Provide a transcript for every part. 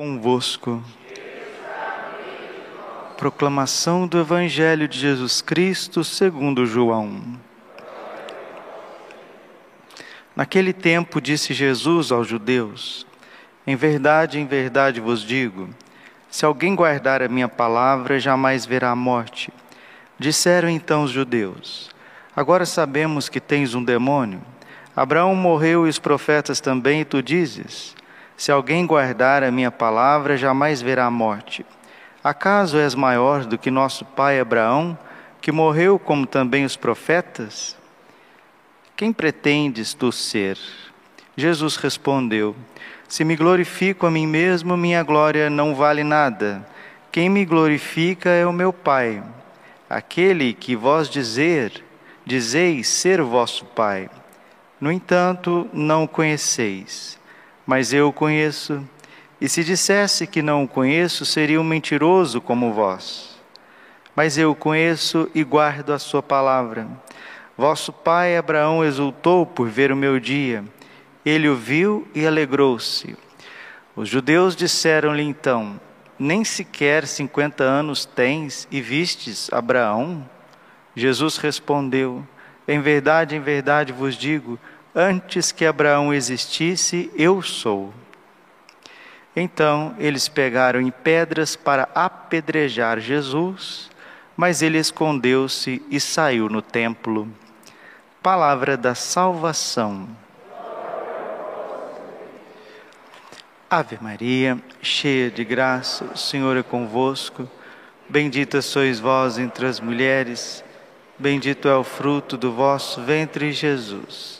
convosco. Proclamação do Evangelho de Jesus Cristo segundo João. Naquele tempo disse Jesus aos judeus: Em verdade, em verdade vos digo, se alguém guardar a minha palavra, jamais verá a morte. Disseram então os judeus: Agora sabemos que tens um demônio. Abraão morreu e os profetas também, e tu dizes: se alguém guardar a minha palavra, jamais verá a morte. Acaso és maior do que nosso pai Abraão, que morreu como também os profetas? Quem pretendes tu ser? Jesus respondeu: Se me glorifico a mim mesmo, minha glória não vale nada. Quem me glorifica é o meu Pai, aquele que vós dizer, dizeis ser vosso Pai. No entanto, não o conheceis mas eu o conheço. E se dissesse que não o conheço, seria um mentiroso como vós. Mas eu o conheço e guardo a sua palavra. Vosso pai Abraão exultou por ver o meu dia. Ele o viu e alegrou-se. Os judeus disseram-lhe então: Nem sequer cinquenta anos tens e vistes Abraão? Jesus respondeu: Em verdade, em verdade vos digo, Antes que Abraão existisse, eu sou. Então eles pegaram em pedras para apedrejar Jesus, mas ele escondeu-se e saiu no templo. Palavra da salvação. Ave Maria, cheia de graça, o Senhor é convosco. Bendita sois vós entre as mulheres, bendito é o fruto do vosso ventre, Jesus.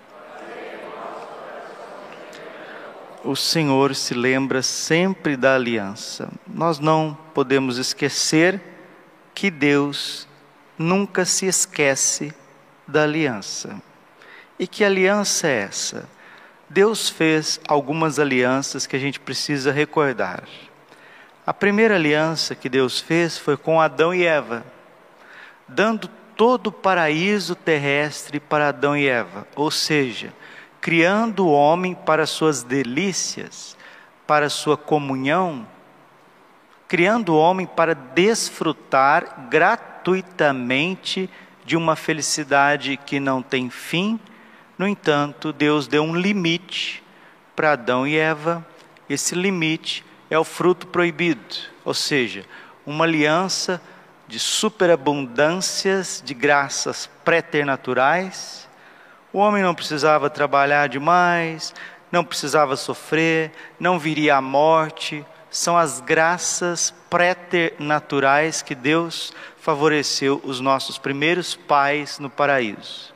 O Senhor se lembra sempre da aliança. Nós não podemos esquecer que Deus nunca se esquece da aliança. E que aliança é essa? Deus fez algumas alianças que a gente precisa recordar. A primeira aliança que Deus fez foi com Adão e Eva, dando todo o paraíso terrestre para Adão e Eva, ou seja, criando o homem para suas delícias, para sua comunhão, criando o homem para desfrutar gratuitamente de uma felicidade que não tem fim. No entanto, Deus deu um limite para Adão e Eva. Esse limite é o fruto proibido, ou seja, uma aliança de superabundâncias de graças préternaturais o homem não precisava trabalhar demais, não precisava sofrer, não viria a morte. São as graças préternaturais que Deus favoreceu os nossos primeiros pais no paraíso.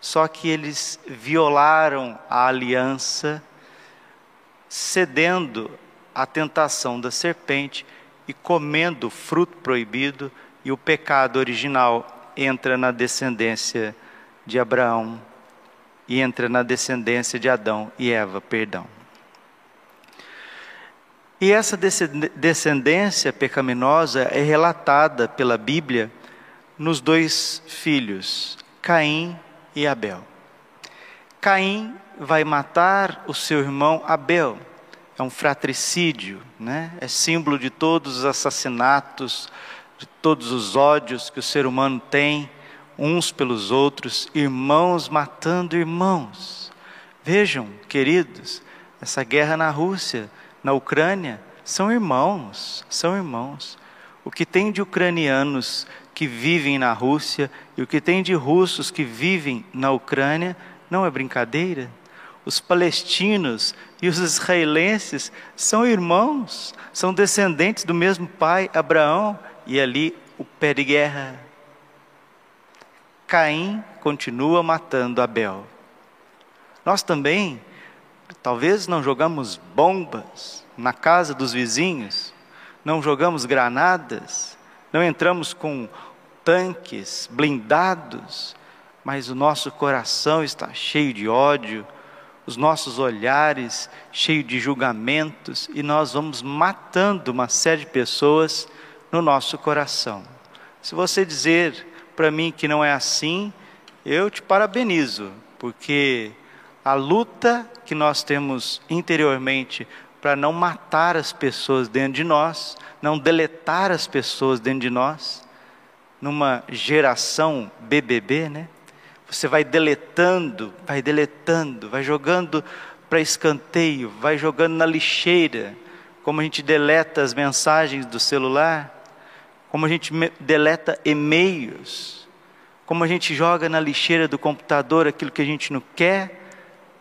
Só que eles violaram a aliança, cedendo à tentação da serpente e comendo o fruto proibido, e o pecado original entra na descendência de Abraão e entra na descendência de Adão e Eva, perdão. E essa descendência pecaminosa é relatada pela Bíblia nos dois filhos, Caim e Abel. Caim vai matar o seu irmão Abel. É um fratricídio, né? É símbolo de todos os assassinatos, de todos os ódios que o ser humano tem uns pelos outros, irmãos matando irmãos. Vejam, queridos, essa guerra na Rússia, na Ucrânia, são irmãos, são irmãos. O que tem de ucranianos que vivem na Rússia e o que tem de russos que vivem na Ucrânia não é brincadeira. Os palestinos e os israelenses são irmãos, são descendentes do mesmo pai, Abraão, e ali o pé de guerra Caim continua matando Abel. Nós também, talvez não jogamos bombas na casa dos vizinhos, não jogamos granadas, não entramos com tanques blindados, mas o nosso coração está cheio de ódio, os nossos olhares cheios de julgamentos, e nós vamos matando uma série de pessoas no nosso coração. Se você dizer para mim que não é assim, eu te parabenizo, porque a luta que nós temos interiormente para não matar as pessoas dentro de nós, não deletar as pessoas dentro de nós, numa geração BBB, né? Você vai deletando, vai deletando, vai jogando para escanteio, vai jogando na lixeira, como a gente deleta as mensagens do celular, como a gente deleta e-mails, como a gente joga na lixeira do computador aquilo que a gente não quer,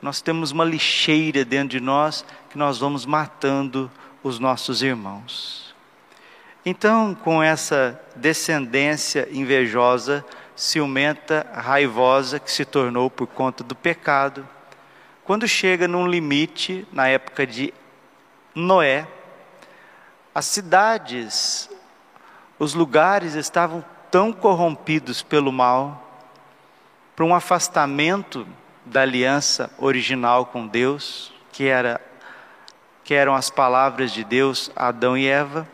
nós temos uma lixeira dentro de nós que nós vamos matando os nossos irmãos. Então, com essa descendência invejosa, ciumenta, raivosa que se tornou por conta do pecado, quando chega num limite, na época de Noé, as cidades, os lugares estavam tão corrompidos pelo mal, para um afastamento da aliança original com Deus, que era que eram as palavras de Deus a Adão e Eva,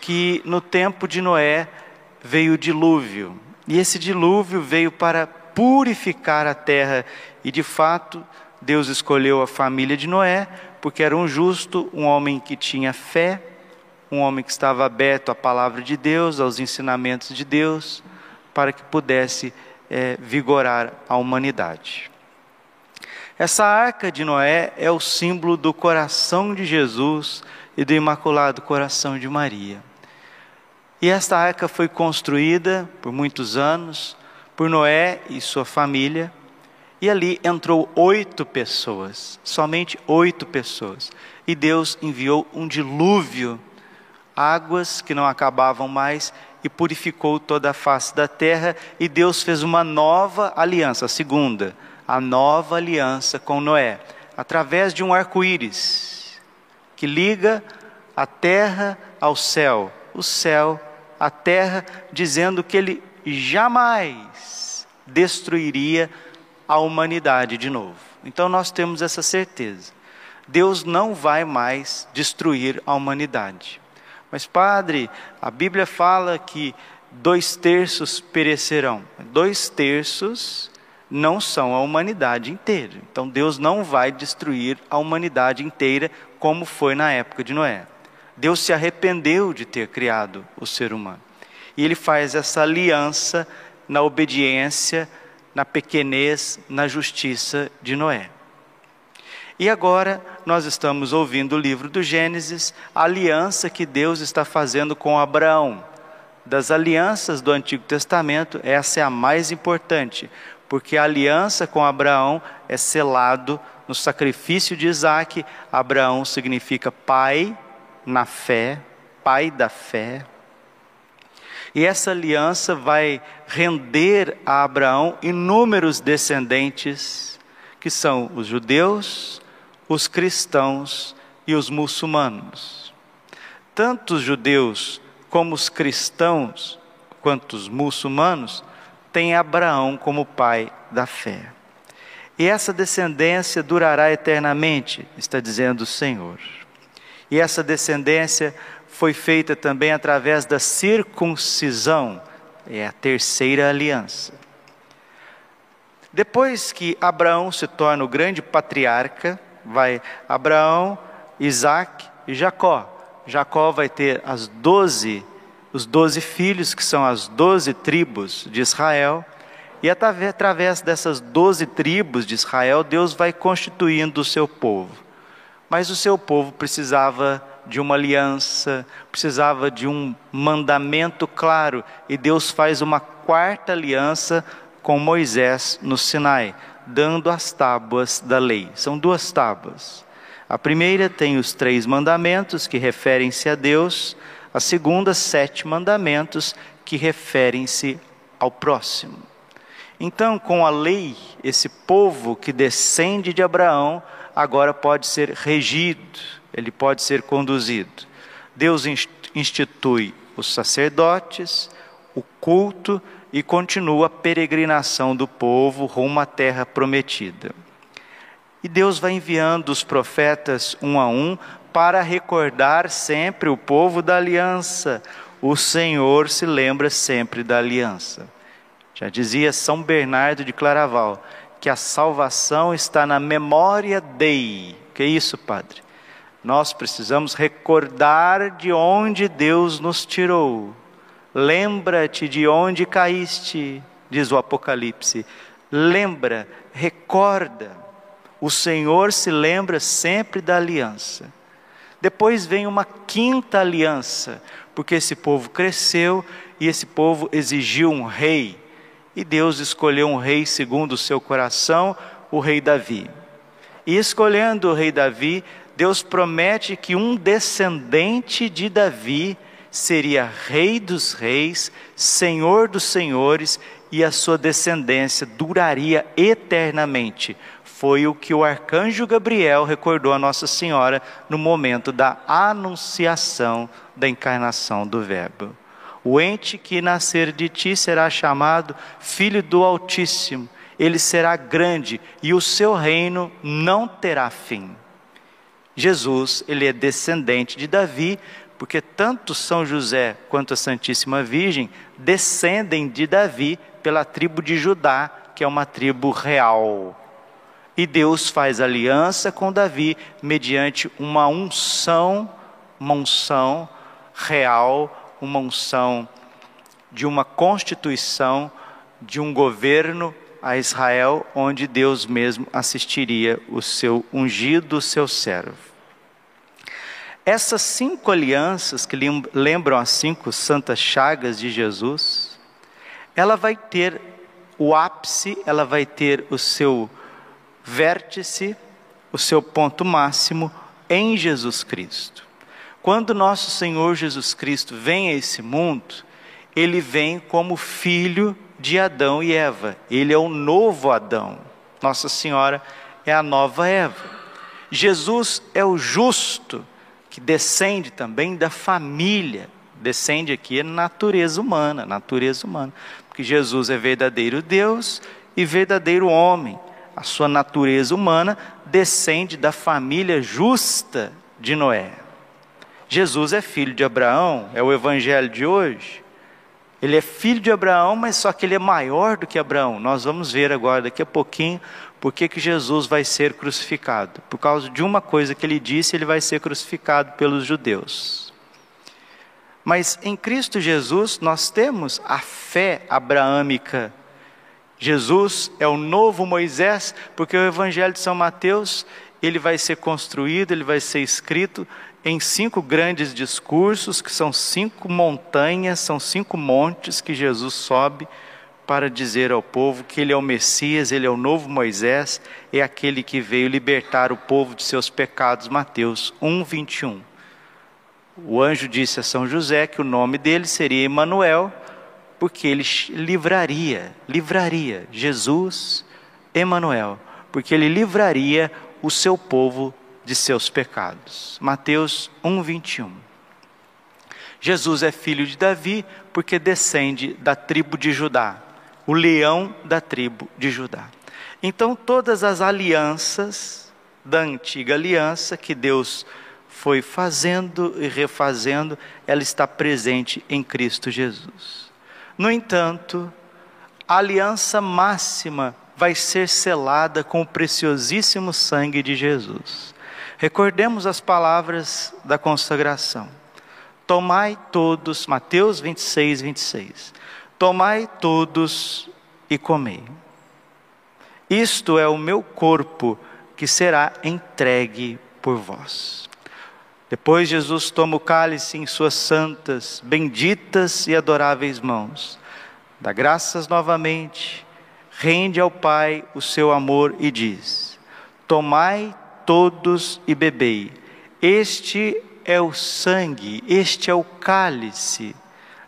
que no tempo de Noé veio o dilúvio. E esse dilúvio veio para purificar a terra, e de fato, Deus escolheu a família de Noé, porque era um justo, um homem que tinha fé, um homem que estava aberto à palavra de Deus, aos ensinamentos de Deus, para que pudesse é, vigorar a humanidade. Essa arca de Noé é o símbolo do coração de Jesus e do imaculado coração de Maria. E esta arca foi construída por muitos anos por Noé e sua família, e ali entrou oito pessoas, somente oito pessoas. E Deus enviou um dilúvio águas que não acabavam mais e purificou toda a face da terra, e Deus fez uma nova aliança, a segunda, a nova aliança com Noé, através de um arco-íris que liga a terra ao céu, o céu à terra, dizendo que ele jamais destruiria a humanidade de novo. Então nós temos essa certeza. Deus não vai mais destruir a humanidade. Mas, padre, a Bíblia fala que dois terços perecerão. Dois terços não são a humanidade inteira. Então, Deus não vai destruir a humanidade inteira como foi na época de Noé. Deus se arrependeu de ter criado o ser humano. E ele faz essa aliança na obediência, na pequenez, na justiça de Noé. E agora nós estamos ouvindo o livro do Gênesis, a aliança que Deus está fazendo com Abraão. Das alianças do Antigo Testamento, essa é a mais importante, porque a aliança com Abraão é selado no sacrifício de Isaac. Abraão significa pai na fé, pai da fé. E essa aliança vai render a Abraão inúmeros descendentes, que são os judeus, os cristãos e os muçulmanos. Tanto os judeus como os cristãos, quanto os muçulmanos, têm Abraão como pai da fé. E essa descendência durará eternamente, está dizendo o Senhor. E essa descendência foi feita também através da circuncisão, é a terceira aliança. Depois que Abraão se torna o grande patriarca, vai Abraão, Isaac e Jacó. Jacó vai ter as doze, os doze filhos, que são as doze tribos de Israel, e através dessas doze tribos de Israel, Deus vai constituindo o seu povo. Mas o seu povo precisava de uma aliança, precisava de um mandamento claro, e Deus faz uma quarta aliança com Moisés no Sinai dando as tábuas da lei. São duas tábuas. A primeira tem os três mandamentos que referem-se a Deus, a segunda, sete mandamentos que referem-se ao próximo. Então, com a lei, esse povo que descende de Abraão agora pode ser regido, ele pode ser conduzido. Deus institui os sacerdotes, o culto e continua a peregrinação do povo rumo à terra prometida. E Deus vai enviando os profetas um a um para recordar sempre o povo da aliança. O Senhor se lembra sempre da aliança. Já dizia São Bernardo de Claraval que a salvação está na memória dei. Que é isso, Padre? Nós precisamos recordar de onde Deus nos tirou. Lembra-te de onde caíste, diz o Apocalipse. Lembra, recorda. O Senhor se lembra sempre da aliança. Depois vem uma quinta aliança, porque esse povo cresceu e esse povo exigiu um rei. E Deus escolheu um rei segundo o seu coração, o rei Davi. E escolhendo o rei Davi, Deus promete que um descendente de Davi seria rei dos reis, senhor dos senhores, e a sua descendência duraria eternamente. Foi o que o arcanjo Gabriel recordou a Nossa Senhora no momento da anunciação da encarnação do Verbo. O ente que nascer de ti será chamado Filho do Altíssimo. Ele será grande e o seu reino não terá fim. Jesus, ele é descendente de Davi, porque tanto São José quanto a Santíssima Virgem descendem de Davi pela tribo de Judá, que é uma tribo real. E Deus faz aliança com Davi mediante uma unção, uma unção real, uma unção de uma constituição, de um governo a Israel, onde Deus mesmo assistiria o seu ungido, o seu servo. Essas cinco alianças que lembram as cinco santas chagas de Jesus, ela vai ter o ápice, ela vai ter o seu vértice, o seu ponto máximo em Jesus Cristo. Quando nosso Senhor Jesus Cristo vem a esse mundo, ele vem como filho de Adão e Eva. Ele é o novo Adão. Nossa Senhora é a nova Eva. Jesus é o justo que descende também da família, descende aqui é natureza humana, natureza humana, porque Jesus é verdadeiro Deus e verdadeiro homem. A sua natureza humana descende da família justa de Noé. Jesus é filho de Abraão, é o evangelho de hoje. Ele é filho de Abraão, mas só que ele é maior do que Abraão. Nós vamos ver agora, daqui a pouquinho, por que, que Jesus vai ser crucificado? Por causa de uma coisa que ele disse, ele vai ser crucificado pelos judeus. Mas em Cristo Jesus nós temos a fé abraâmica. Jesus é o novo Moisés, porque o Evangelho de São Mateus ele vai ser construído, ele vai ser escrito em cinco grandes discursos, que são cinco montanhas, são cinco montes que Jesus sobe para dizer ao povo que ele é o Messias, ele é o novo Moisés, é aquele que veio libertar o povo de seus pecados. Mateus 1, 21. O anjo disse a São José que o nome dele seria Emanuel, porque ele livraria, livraria Jesus Emanuel, porque ele livraria o seu povo de seus pecados. Mateus 1, 21. Jesus é filho de Davi porque descende da tribo de Judá o leão da tribo de Judá. Então, todas as alianças da antiga aliança que Deus foi fazendo e refazendo, ela está presente em Cristo Jesus. No entanto, a aliança máxima vai ser selada com o preciosíssimo sangue de Jesus. Recordemos as palavras da consagração. Tomai todos, Mateus 26, 26. Tomai todos e comei. Isto é o meu corpo que será entregue por vós. Depois Jesus toma o cálice em suas santas, benditas e adoráveis mãos, dá graças novamente, rende ao Pai o seu amor e diz: Tomai todos e bebei. Este é o sangue, este é o cálice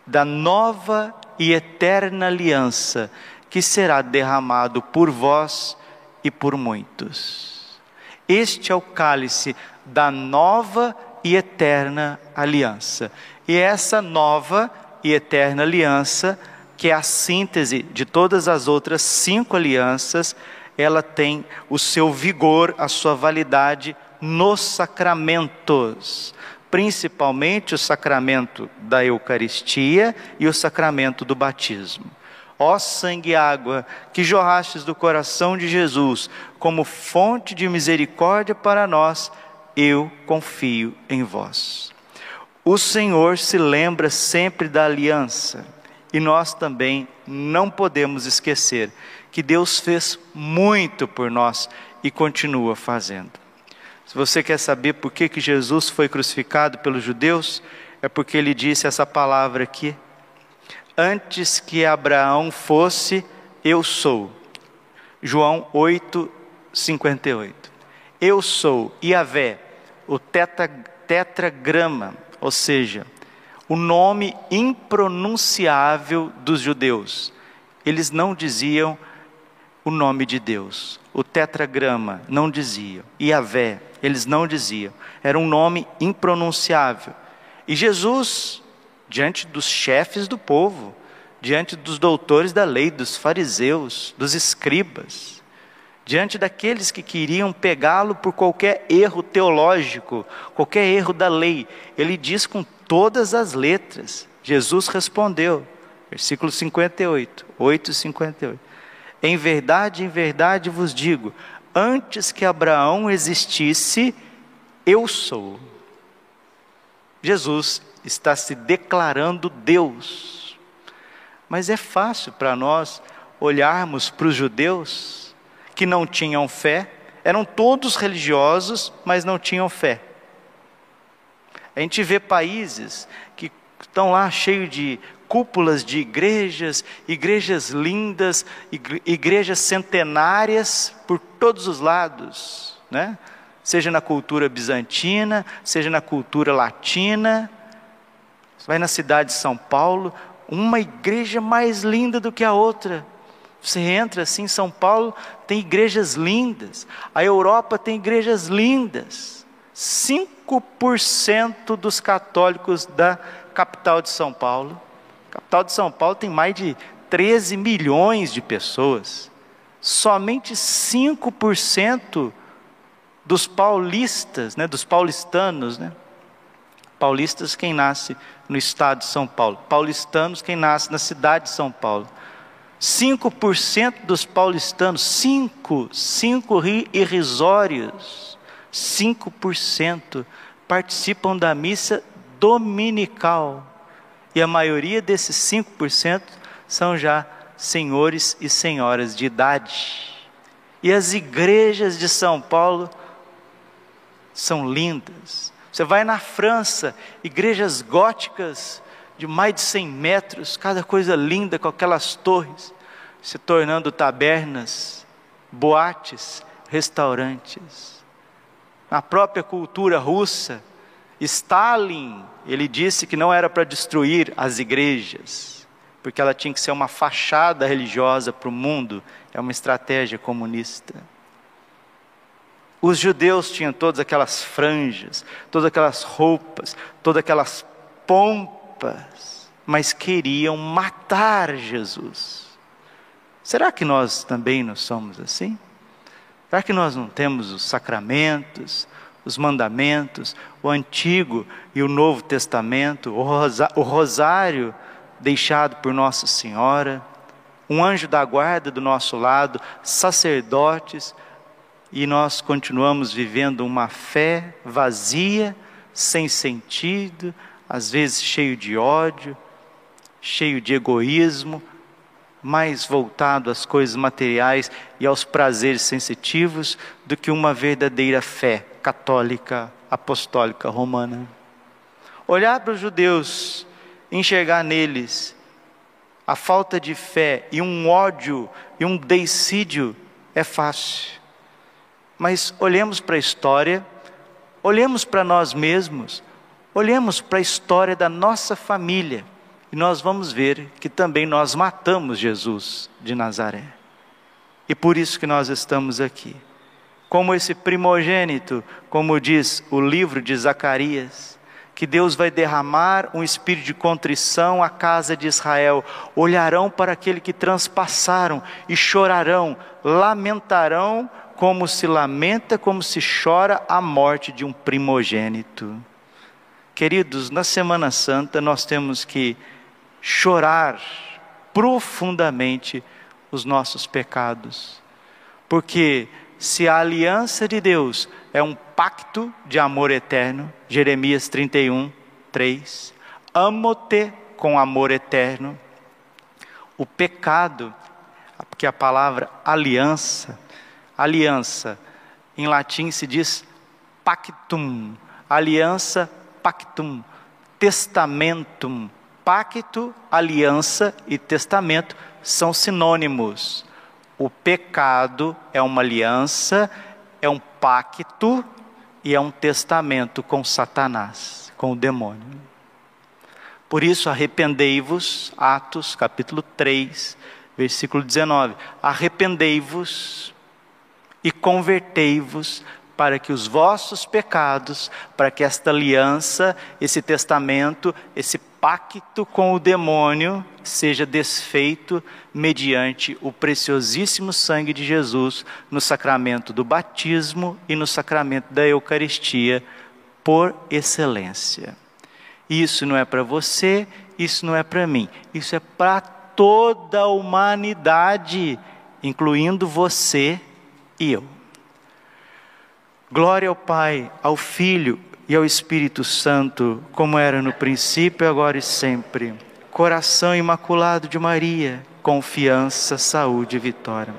da nova e eterna aliança que será derramado por vós e por muitos. Este é o cálice da nova e eterna aliança. E essa nova e eterna aliança, que é a síntese de todas as outras cinco alianças, ela tem o seu vigor, a sua validade nos sacramentos, principalmente o sacramento da Eucaristia e o sacramento do batismo. Ó sangue e água que jorrastes do coração de Jesus como fonte de misericórdia para nós, eu confio em vós. O Senhor se lembra sempre da aliança e nós também não podemos esquecer que Deus fez muito por nós e continua fazendo. Se você quer saber por que, que Jesus foi crucificado pelos judeus, é porque ele disse essa palavra aqui: Antes que Abraão fosse, eu sou. João 8, 58. Eu sou Iavé, o tetra, tetragrama, ou seja, o nome impronunciável dos judeus. Eles não diziam o nome de Deus. O tetragrama não dizia. Iavé, eles não diziam. Era um nome impronunciável. E Jesus, diante dos chefes do povo, diante dos doutores da lei, dos fariseus, dos escribas, diante daqueles que queriam pegá-lo por qualquer erro teológico, qualquer erro da lei, ele diz com todas as letras. Jesus respondeu, versículo 58, 8 58. Em verdade, em verdade vos digo: antes que Abraão existisse, eu sou. Jesus está se declarando Deus. Mas é fácil para nós olharmos para os judeus que não tinham fé, eram todos religiosos, mas não tinham fé. A gente vê países estão lá cheios de cúpulas de igrejas, igrejas lindas, igrejas centenárias por todos os lados, né? Seja na cultura bizantina, seja na cultura latina. Você vai na cidade de São Paulo, uma igreja mais linda do que a outra. Você entra assim, São Paulo tem igrejas lindas, a Europa tem igrejas lindas. 5% dos católicos da capital de São Paulo a capital de São Paulo tem mais de 13 milhões de pessoas. Somente 5% dos paulistas, né, dos paulistanos, né? Paulistas quem nasce no estado de São Paulo, paulistanos quem nasce na cidade de São Paulo. 5% dos paulistanos, 5, 5 irrisórios, 5% participam da missa dominical. E a maioria desses 5% são já senhores e senhoras de idade. E as igrejas de São Paulo são lindas. Você vai na França, igrejas góticas de mais de 100 metros, cada coisa linda com aquelas torres, se tornando tabernas, boates, restaurantes. Na própria cultura russa, Stalin, ele disse que não era para destruir as igrejas, porque ela tinha que ser uma fachada religiosa para o mundo, é uma estratégia comunista. Os judeus tinham todas aquelas franjas, todas aquelas roupas, todas aquelas pompas, mas queriam matar Jesus. Será que nós também não somos assim? Será que nós não temos os sacramentos, os mandamentos, o Antigo e o Novo Testamento, o rosário deixado por Nossa Senhora, um anjo da guarda do nosso lado, sacerdotes, e nós continuamos vivendo uma fé vazia, sem sentido, às vezes cheio de ódio, cheio de egoísmo, mais voltado às coisas materiais e aos prazeres sensitivos do que uma verdadeira fé católica, apostólica romana. Olhar para os judeus, enxergar neles a falta de fé e um ódio e um deicídio é fácil. Mas olhemos para a história, olhemos para nós mesmos, olhemos para a história da nossa família e nós vamos ver que também nós matamos Jesus de Nazaré. E por isso que nós estamos aqui como esse primogênito, como diz o livro de Zacarias, que Deus vai derramar um espírito de contrição à casa de Israel. Olharão para aquele que transpassaram e chorarão, lamentarão como se lamenta, como se chora a morte de um primogênito. Queridos, na Semana Santa nós temos que chorar profundamente os nossos pecados, porque se a aliança de Deus é um pacto de amor eterno, Jeremias 31, 3. Amo-te com amor eterno. O pecado, porque a palavra aliança, aliança, em latim se diz pactum, aliança, pactum, testamentum. Pacto, aliança e testamento são sinônimos. O pecado é uma aliança, é um pacto e é um testamento com Satanás, com o demônio. Por isso, arrependei-vos, Atos capítulo 3, versículo 19: arrependei-vos e convertei-vos para que os vossos pecados, para que esta aliança, esse testamento, esse pacto com o demônio seja desfeito mediante o preciosíssimo sangue de Jesus no sacramento do batismo e no sacramento da Eucaristia, por excelência. Isso não é para você, isso não é para mim, isso é para toda a humanidade, incluindo você e eu. Glória ao Pai, ao Filho e ao Espírito Santo, como era no princípio, agora e sempre. Coração imaculado de Maria, confiança, saúde e vitória.